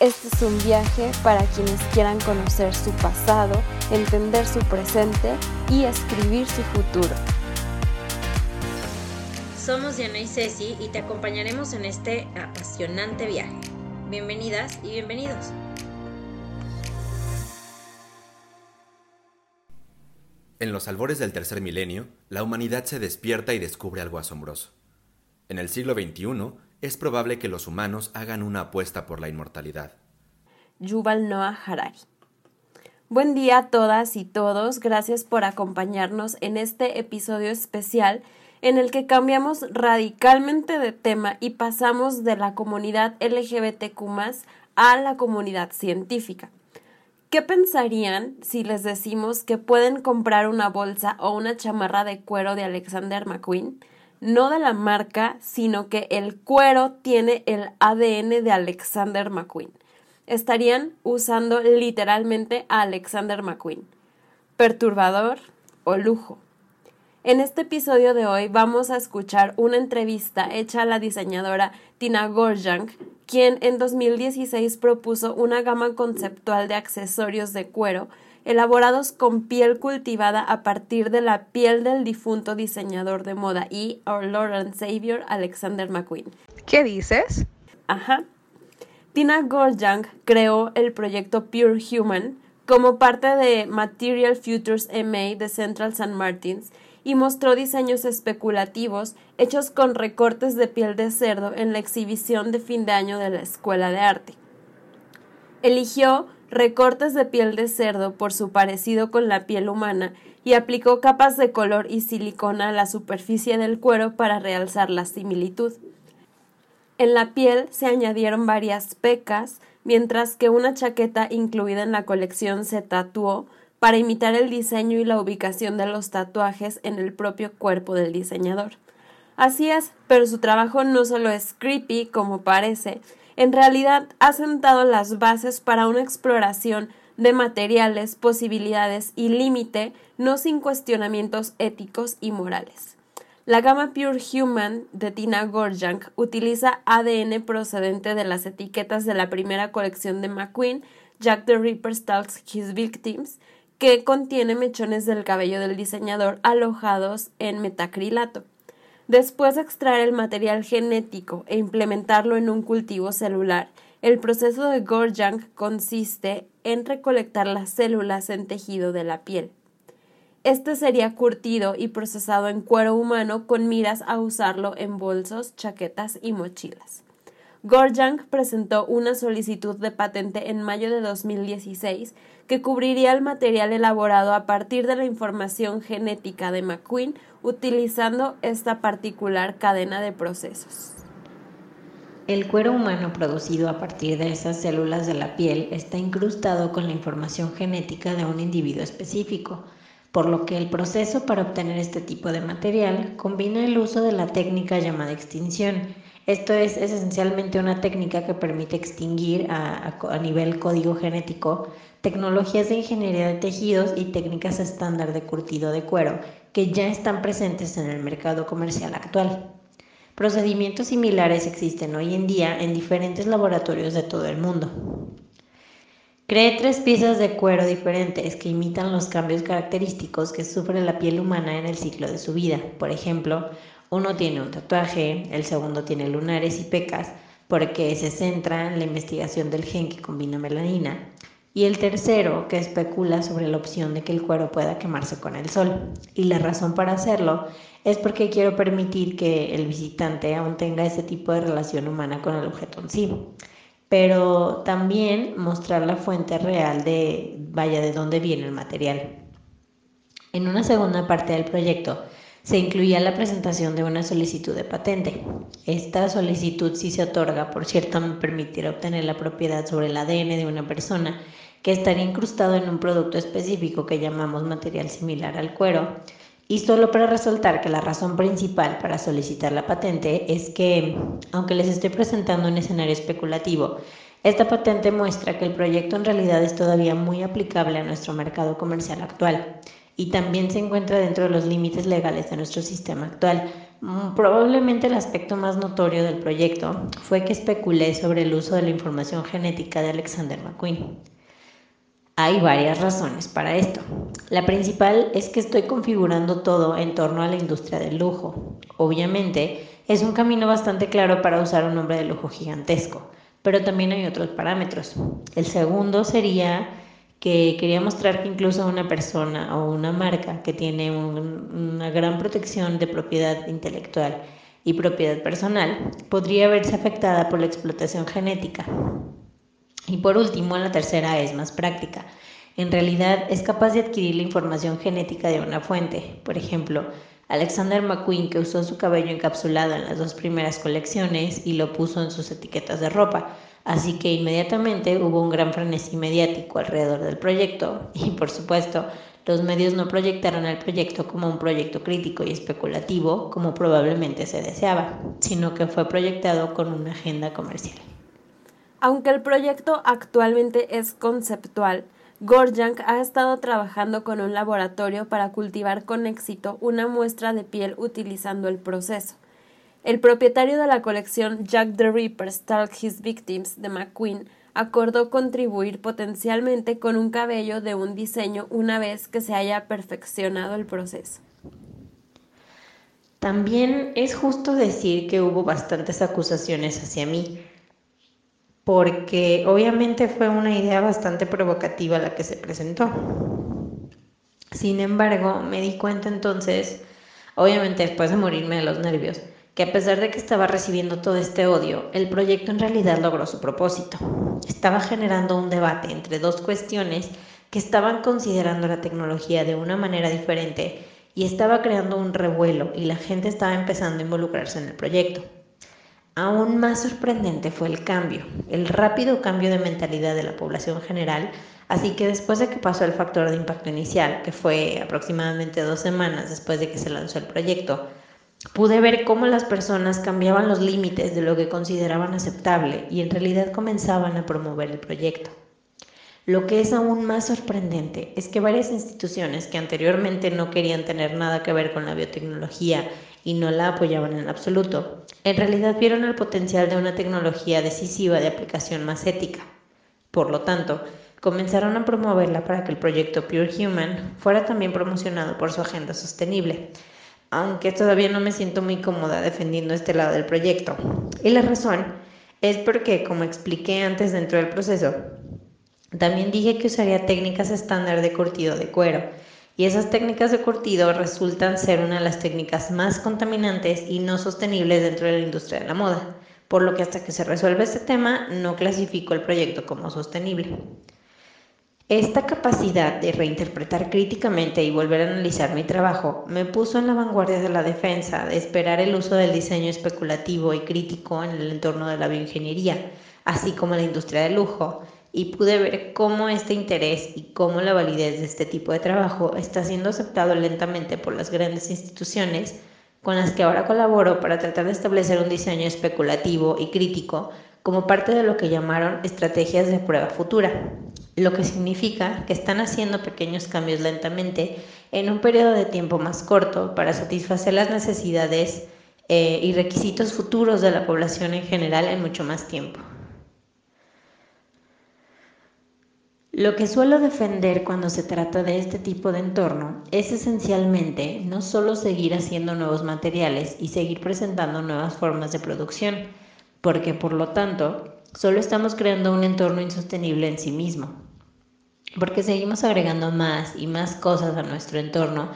Este es un viaje para quienes quieran conocer su pasado, entender su presente y escribir su futuro. Somos Diana y Ceci y te acompañaremos en este apasionante viaje. Bienvenidas y bienvenidos. En los albores del tercer milenio, la humanidad se despierta y descubre algo asombroso. En el siglo XXI, es probable que los humanos hagan una apuesta por la inmortalidad. Yuval Noah Harari. Buen día a todas y todos, gracias por acompañarnos en este episodio especial en el que cambiamos radicalmente de tema y pasamos de la comunidad LGBTQ a la comunidad científica. ¿Qué pensarían si les decimos que pueden comprar una bolsa o una chamarra de cuero de Alexander McQueen? No de la marca, sino que el cuero tiene el ADN de Alexander McQueen. Estarían usando literalmente a Alexander McQueen. Perturbador o lujo. En este episodio de hoy vamos a escuchar una entrevista hecha a la diseñadora Tina Gorjang, quien en 2016 propuso una gama conceptual de accesorios de cuero elaborados con piel cultivada a partir de la piel del difunto diseñador de moda y Our Lord and Savior Alexander McQueen. ¿Qué dices? Ajá. Tina Gorjang creó el proyecto Pure Human como parte de Material Futures MA de Central St. Martins y mostró diseños especulativos hechos con recortes de piel de cerdo en la exhibición de fin de año de la Escuela de Arte. Eligió recortes de piel de cerdo por su parecido con la piel humana y aplicó capas de color y silicona a la superficie del cuero para realzar la similitud. En la piel se añadieron varias pecas, mientras que una chaqueta incluida en la colección se tatuó para imitar el diseño y la ubicación de los tatuajes en el propio cuerpo del diseñador. Así es, pero su trabajo no solo es creepy como parece, en realidad ha sentado las bases para una exploración de materiales, posibilidades y límite, no sin cuestionamientos éticos y morales. La gama Pure Human de Tina Gorjang utiliza ADN procedente de las etiquetas de la primera colección de McQueen, Jack the Ripper Stalks His Victims, que contiene mechones del cabello del diseñador alojados en metacrilato. Después de extraer el material genético e implementarlo en un cultivo celular, el proceso de Gorjang consiste en recolectar las células en tejido de la piel. Este sería curtido y procesado en cuero humano con miras a usarlo en bolsos, chaquetas y mochilas. Gorjang presentó una solicitud de patente en mayo de 2016 que cubriría el material elaborado a partir de la información genética de McQueen utilizando esta particular cadena de procesos. El cuero humano producido a partir de esas células de la piel está incrustado con la información genética de un individuo específico, por lo que el proceso para obtener este tipo de material combina el uso de la técnica llamada extinción. Esto es, esencialmente una técnica que permite extinguir a, a nivel código genético tecnologías de ingeniería de tejidos y técnicas estándar de curtido de cuero que ya están presentes en el mercado comercial actual. Procedimientos similares existen hoy en día en diferentes laboratorios de todo el mundo. Cree tres piezas de cuero diferentes que imitan los cambios característicos que sufre la piel humana en el ciclo de su vida. Por ejemplo, uno tiene un tatuaje, el segundo tiene lunares y pecas, porque se centra en la investigación del gen que combina melanina, y el tercero que especula sobre la opción de que el cuero pueda quemarse con el sol. Y la razón para hacerlo es porque quiero permitir que el visitante aún tenga ese tipo de relación humana con el objeto en sí, pero también mostrar la fuente real de, vaya, de dónde viene el material. En una segunda parte del proyecto, se incluía la presentación de una solicitud de patente. Esta solicitud, si se otorga, por cierto, me permitirá obtener la propiedad sobre el ADN de una persona que estaría incrustado en un producto específico que llamamos material similar al cuero. Y solo para resaltar que la razón principal para solicitar la patente es que, aunque les estoy presentando un escenario especulativo, esta patente muestra que el proyecto en realidad es todavía muy aplicable a nuestro mercado comercial actual y también se encuentra dentro de los límites legales de nuestro sistema actual. Mm, probablemente el aspecto más notorio del proyecto fue que especulé sobre el uso de la información genética de Alexander McQueen. Hay varias razones para esto. La principal es que estoy configurando todo en torno a la industria del lujo. Obviamente, es un camino bastante claro para usar un nombre de lujo gigantesco, pero también hay otros parámetros. El segundo sería que quería mostrar que incluso una persona o una marca que tiene una gran protección de propiedad intelectual y propiedad personal podría verse afectada por la explotación genética. Y por último, la tercera es más práctica. En realidad es capaz de adquirir la información genética de una fuente. Por ejemplo, Alexander McQueen que usó su cabello encapsulado en las dos primeras colecciones y lo puso en sus etiquetas de ropa Así que inmediatamente hubo un gran frenesí mediático alrededor del proyecto y por supuesto los medios no proyectaron el proyecto como un proyecto crítico y especulativo como probablemente se deseaba, sino que fue proyectado con una agenda comercial. Aunque el proyecto actualmente es conceptual, Gorjank ha estado trabajando con un laboratorio para cultivar con éxito una muestra de piel utilizando el proceso. El propietario de la colección Jack the Ripper Stalk His Victims de McQueen acordó contribuir potencialmente con un cabello de un diseño una vez que se haya perfeccionado el proceso. También es justo decir que hubo bastantes acusaciones hacia mí, porque obviamente fue una idea bastante provocativa la que se presentó. Sin embargo, me di cuenta entonces, obviamente después de morirme de los nervios, que a pesar de que estaba recibiendo todo este odio, el proyecto en realidad logró su propósito. Estaba generando un debate entre dos cuestiones que estaban considerando la tecnología de una manera diferente y estaba creando un revuelo y la gente estaba empezando a involucrarse en el proyecto. Aún más sorprendente fue el cambio, el rápido cambio de mentalidad de la población general, así que después de que pasó el factor de impacto inicial, que fue aproximadamente dos semanas después de que se lanzó el proyecto, pude ver cómo las personas cambiaban los límites de lo que consideraban aceptable y en realidad comenzaban a promover el proyecto. Lo que es aún más sorprendente es que varias instituciones que anteriormente no querían tener nada que ver con la biotecnología y no la apoyaban en absoluto, en realidad vieron el potencial de una tecnología decisiva de aplicación más ética. Por lo tanto, comenzaron a promoverla para que el proyecto Pure Human fuera también promocionado por su agenda sostenible, aunque todavía no me siento muy cómoda defendiendo este lado del proyecto. Y la razón es porque, como expliqué antes dentro del proceso, también dije que usaría técnicas estándar de curtido de cuero. Y esas técnicas de curtido resultan ser una de las técnicas más contaminantes y no sostenibles dentro de la industria de la moda, por lo que hasta que se resuelva este tema no clasifico el proyecto como sostenible. Esta capacidad de reinterpretar críticamente y volver a analizar mi trabajo me puso en la vanguardia de la defensa, de esperar el uso del diseño especulativo y crítico en el entorno de la bioingeniería, así como la industria del lujo, y pude ver cómo este interés y cómo la validez de este tipo de trabajo está siendo aceptado lentamente por las grandes instituciones con las que ahora colaboro para tratar de establecer un diseño especulativo y crítico como parte de lo que llamaron estrategias de prueba futura, lo que significa que están haciendo pequeños cambios lentamente en un periodo de tiempo más corto para satisfacer las necesidades eh, y requisitos futuros de la población en general en mucho más tiempo. Lo que suelo defender cuando se trata de este tipo de entorno es esencialmente no solo seguir haciendo nuevos materiales y seguir presentando nuevas formas de producción, porque por lo tanto solo estamos creando un entorno insostenible en sí mismo porque seguimos agregando más y más cosas a nuestro entorno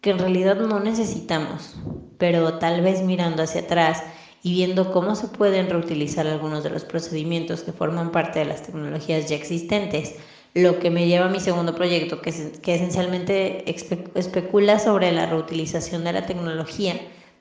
que en realidad no necesitamos, pero tal vez mirando hacia atrás y viendo cómo se pueden reutilizar algunos de los procedimientos que forman parte de las tecnologías ya existentes, lo que me lleva a mi segundo proyecto, que, esencialmente especula sobre la reutilización de la tecnología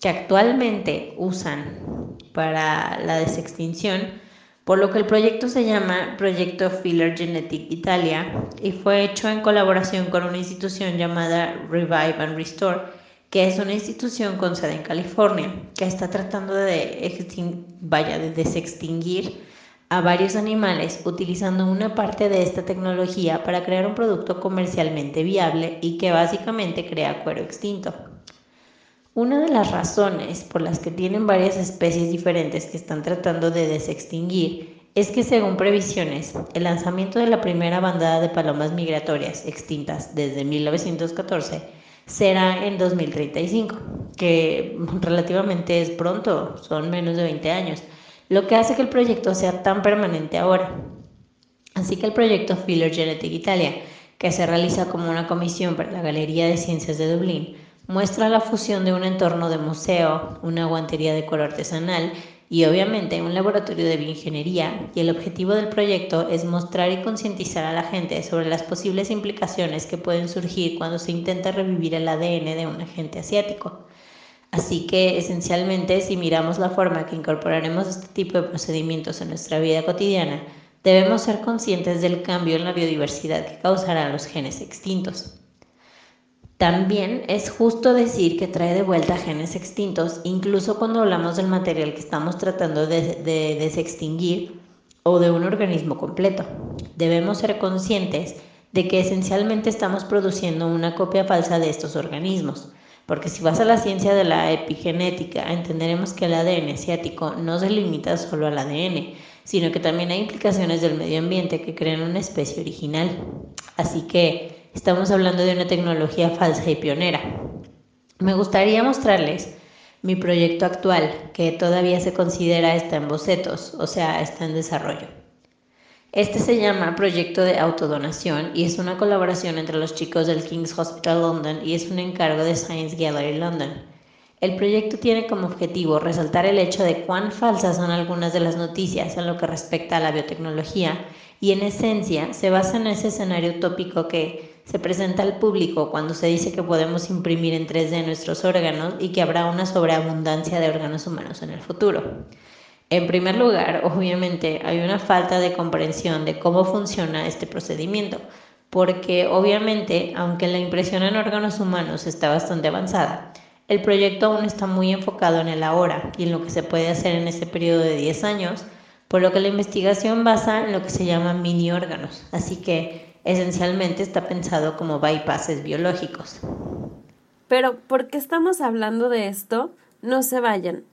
que actualmente usan para la desextinción, por lo que el proyecto se llama Proyecto Filler Genetic Italia y fue hecho en colaboración con una institución llamada Revive and Restore, que es una institución con sede en California, que está tratando de, vaya, de desextinguir a varios animales utilizando una parte de esta tecnología para crear un producto comercialmente viable y que básicamente crea cuero extinto. Una de las razones por las que tienen varias especies diferentes que están tratando de desextinguir es que según previsiones, el lanzamiento de la primera bandada de palomas migratorias extintas desde 1914 será en 2035, que relativamente es pronto, son menos de 20 años, lo que hace que el proyecto sea tan permanente ahora. Así que el proyecto Filler Genetic Italia, que se realiza como una comisión para la Galería de Ciencias de Dublín, muestra la fusión de un entorno de museo, una guantería de color artesanal y obviamente un laboratorio de bioingeniería y el objetivo del proyecto es mostrar y concientizar a la gente sobre las posibles implicaciones que pueden surgir cuando se intenta revivir el ADN de un agente asiático. Así que esencialmente si miramos la forma que incorporaremos este tipo de procedimientos en nuestra vida cotidiana, debemos ser conscientes del cambio en la biodiversidad que causarán los genes extintos. También es justo decir que trae de vuelta genes extintos, incluso cuando hablamos del material que estamos tratando de, desextinguir o de un organismo completo. Debemos ser conscientes de que esencialmente estamos produciendo una copia falsa de estos organismos, porque si vas a la ciencia de la epigenética, entenderemos que el ADN asiático no se limita solo al ADN, sino que también hay implicaciones del medio ambiente que crean una especie original. Así que Estamos hablando de una tecnología falsa y pionera. Me gustaría mostrarles mi proyecto actual, que todavía se considera está en bocetos, o sea, está en desarrollo. Este se llama Proyecto de Autodonación y es una colaboración entre los chicos del King's Hospital London y es un encargo de Science Gallery London. El proyecto tiene como objetivo resaltar el hecho de cuán falsas son algunas de las noticias en lo que respecta a la biotecnología y en esencia se basa en ese escenario utópico que se presenta al público cuando se dice que podemos imprimir en 3D nuestros órganos y que habrá una sobreabundancia de órganos humanos en el futuro. En primer lugar, obviamente hay una falta de comprensión de cómo funciona este procedimiento, porque obviamente, aunque la impresión en órganos humanos está bastante avanzada, el proyecto aún está muy enfocado en el ahora y en lo que se puede hacer en ese periodo de 10 años, por lo que la investigación basa en lo que se llama mini órganos. Así que esencialmente está pensado como bypasses biológicos. Pero, ¿por qué estamos hablando de esto? No se vayan.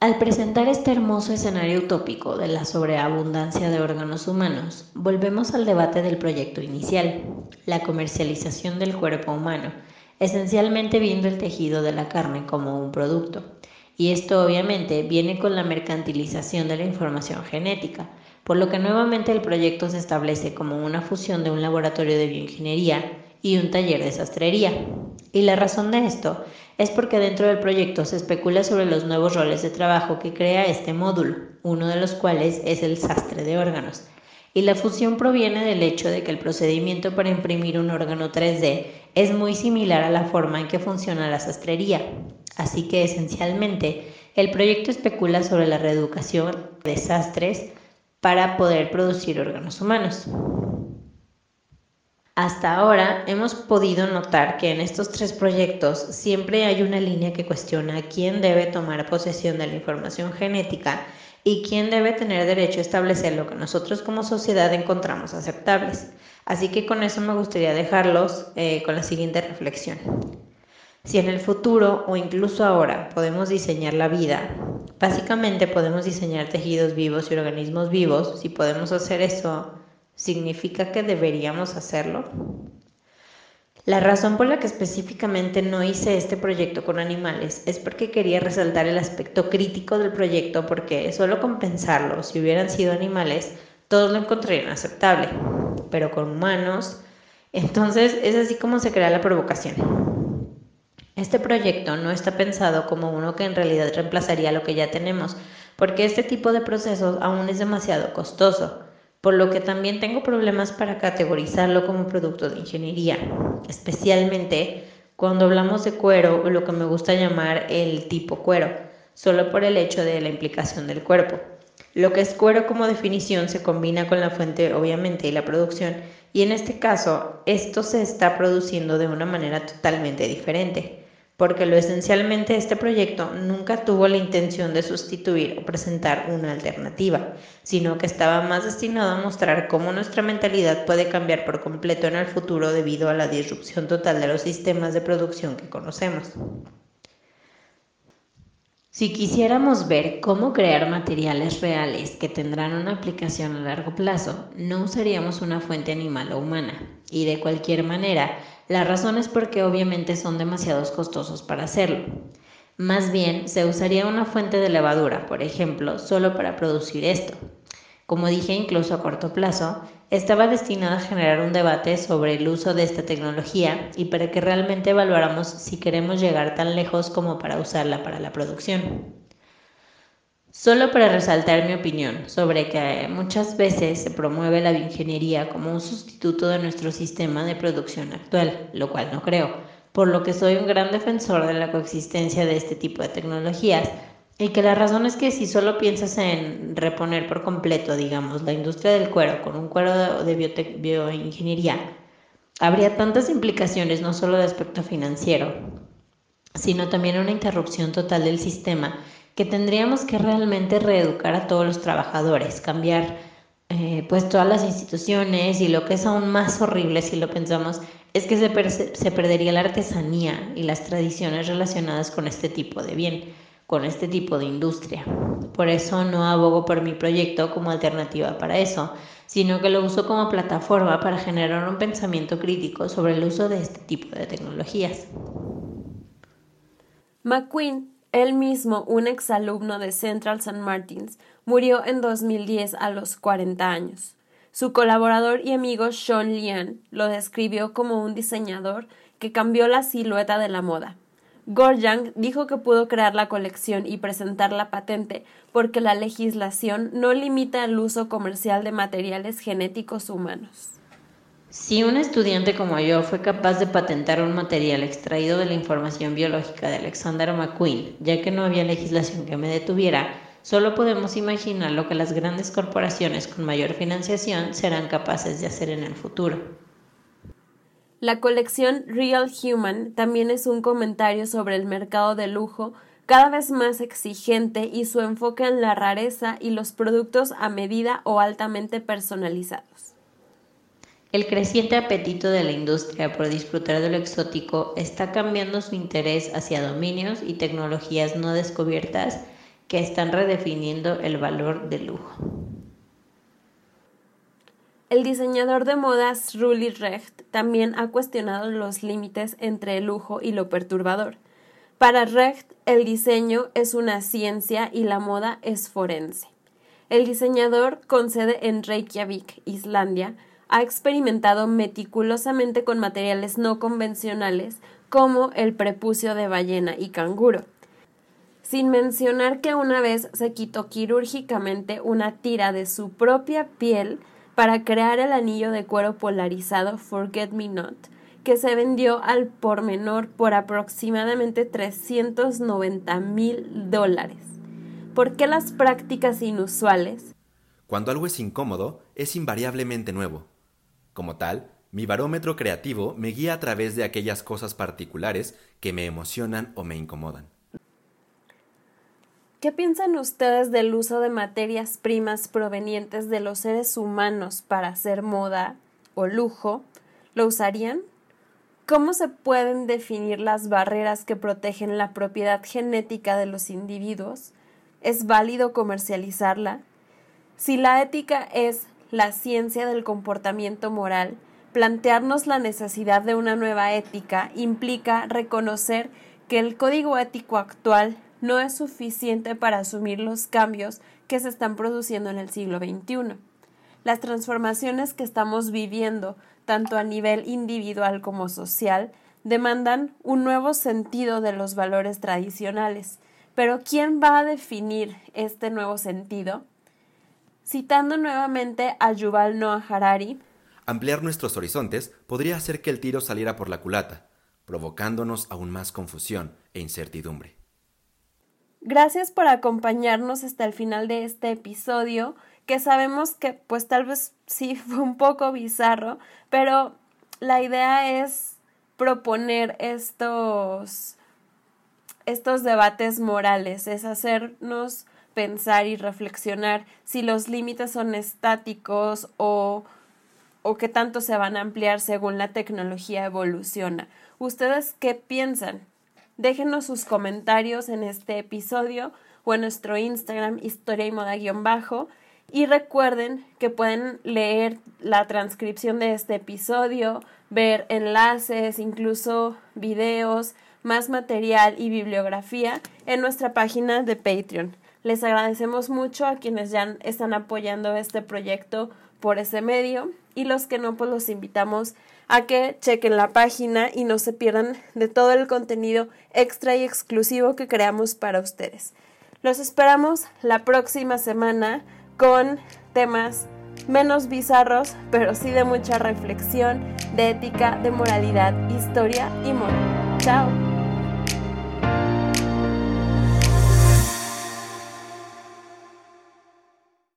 Al presentar este hermoso escenario utópico de la sobreabundancia de órganos humanos, volvemos al debate del proyecto inicial, la comercialización del cuerpo humano, esencialmente viendo el tejido de la carne como un producto. Y esto obviamente viene con la mercantilización de la información genética, por lo que nuevamente el proyecto se establece como una fusión de un laboratorio de bioingeniería y un taller de sastrería. Y la razón de esto es porque dentro del proyecto se especula sobre los nuevos roles de trabajo que crea este módulo, uno de los cuales es el sastre de órganos. Y la fusión proviene del hecho de que el procedimiento para imprimir un órgano 3D es muy similar a la forma en que funciona la sastrería. Así que esencialmente el proyecto especula sobre la reeducación de sastres para poder producir órganos humanos. Hasta ahora hemos podido notar que en estos tres proyectos siempre hay una línea que cuestiona quién debe tomar posesión de la información genética y quién debe tener derecho a establecer lo que nosotros como sociedad encontramos aceptables. Así que con eso me gustaría dejarlos eh, con la siguiente reflexión. Si en el futuro o incluso ahora podemos diseñar la vida, básicamente podemos diseñar tejidos vivos y organismos vivos, si podemos hacer eso, ¿significa que deberíamos hacerlo? La razón por la que específicamente no hice este proyecto con animales es porque quería resaltar el aspecto crítico del proyecto porque solo con pensarlo, si hubieran sido animales, todos lo encontrarían aceptable, pero con humanos, entonces es así como se crea la provocación. Este proyecto no está pensado como uno que en realidad reemplazaría lo que ya tenemos, porque este tipo de procesos aún es demasiado costoso. por lo que también tengo problemas para categorizarlo como producto de ingeniería, especialmente cuando hablamos de cuero o lo que me gusta llamar el tipo cuero, solo por el hecho de la implicación del cuerpo. Lo que es cuero como definición se combina con la fuente obviamente y la producción y en este caso esto se está produciendo de una manera totalmente diferente porque lo esencialmente este proyecto nunca tuvo la intención de sustituir o presentar una alternativa, sino que estaba más destinado a mostrar cómo nuestra mentalidad puede cambiar por completo en el futuro debido a la disrupción total de los sistemas de producción que conocemos. Si quisiéramos ver cómo crear materiales reales que tendrán una aplicación a largo plazo, no usaríamos una fuente animal o humana. Y de cualquier manera, la razón es porque obviamente son demasiados costosos para hacerlo. Más bien, se usaría una fuente de levadura, por ejemplo, solo para producir esto. Como dije incluso a corto plazo, estaba destinado a generar un debate sobre el uso de esta tecnología y para que realmente evaluáramos si queremos llegar tan lejos como para usarla para la producción. Solo para resaltar mi opinión sobre que muchas veces se promueve la bioingeniería como un sustituto de nuestro sistema de producción actual, lo cual no creo, por lo que soy un gran defensor de la coexistencia de este tipo de tecnologías, y que la razón es que si solo piensas en reponer por completo, digamos, la industria del cuero con un cuero de bioingeniería, habría tantas implicaciones no solo de aspecto financiero, sino también una interrupción total del sistema que tendríamos que realmente reeducar a todos los trabajadores, cambiar eh, pues todas las instituciones y lo que es aún más horrible si lo pensamos es que se, se perdería la artesanía y las tradiciones relacionadas con este tipo de bien con este tipo de industria. Por eso no abogo por mi proyecto como alternativa para eso, sino que lo uso como plataforma para generar un pensamiento crítico sobre el uso de este tipo de tecnologías. McQueen, él mismo un exalumno de Central St. Martins, murió en 2010 a los 40 años. Su colaborador y amigo Sean Lian lo describió como un diseñador que cambió la silueta de la moda, Gorjang dijo que pudo crear la colección y presentar la patente porque la legislación no limita el uso comercial de materiales genéticos humanos. Si un estudiante como yo fue capaz de patentar un material extraído de la información biológica de Alexander McQueen, ya que no había legislación que me detuviera, solo podemos imaginar lo que las grandes corporaciones con mayor financiación serán capaces de hacer en el futuro. La colección Real Human también es un comentario sobre el mercado de lujo cada vez más exigente y su enfoque en la rareza y los productos a medida o altamente personalizados. El creciente apetito de la industria por disfrutar de lo exótico está cambiando su interés hacia dominios y tecnologías no descubiertas que están redefiniendo el valor del lujo. El diseñador de modas Rully Recht también ha cuestionado los límites entre el lujo y lo perturbador. Para Recht, el diseño es una ciencia y la moda es forense. El diseñador, con sede en Reykjavik, Islandia, ha experimentado meticulosamente con materiales no convencionales como el prepucio de ballena y canguro. Sin mencionar que una vez se quitó quirúrgicamente una tira de su propia piel para crear el anillo de cuero polarizado Forget Me Not, que se vendió al por menor por aproximadamente 390 mil dólares. ¿Por qué las prácticas inusuales? Cuando algo es incómodo, es invariablemente nuevo. Como tal, mi barómetro creativo me guía a través de aquellas cosas particulares que me emocionan o me incomodan. ¿Qué piensan ustedes del uso de materias primas provenientes de los seres humanos para hacer moda o lujo? ¿Lo usarían? ¿Cómo se pueden definir las barreras que protegen la propiedad genética de los individuos? ¿Es válido comercializarla? Si la ética es la ciencia del comportamiento moral, plantearnos la necesidad de una nueva ética implica reconocer que el código ético actual no es suficiente para asumir los cambios que se están produciendo en el siglo XXI. Las transformaciones que estamos viviendo, tanto a nivel individual como social, demandan un nuevo sentido de los valores tradicionales. Pero ¿quién va a definir este nuevo sentido? Citando nuevamente a Yuval Noah Harari, ampliar nuestros horizontes podría hacer que el tiro saliera por la culata, provocándonos aún más confusión e incertidumbre. Gracias por acompañarnos hasta el final de este episodio, que sabemos que pues tal vez sí fue un poco bizarro, pero la idea es proponer estos estos debates morales, es hacernos pensar y reflexionar si los límites son estáticos o, o qué tanto se van a ampliar según la tecnología evoluciona. ¿Ustedes qué piensan? Déjenos sus comentarios en este episodio o en nuestro Instagram historia y moda guion bajo. Y recuerden que pueden leer la transcripción de este episodio, ver enlaces, incluso videos, más material y bibliografía en nuestra página de Patreon. Les agradecemos mucho a quienes ya están apoyando este proyecto por ese medio y los que no, pues los invitamos a que chequen la página y no se pierdan de todo el contenido extra y exclusivo que creamos para ustedes. Los esperamos la próxima semana con temas menos bizarros, pero sí de mucha reflexión, de ética, de moralidad, historia y moral. Chao.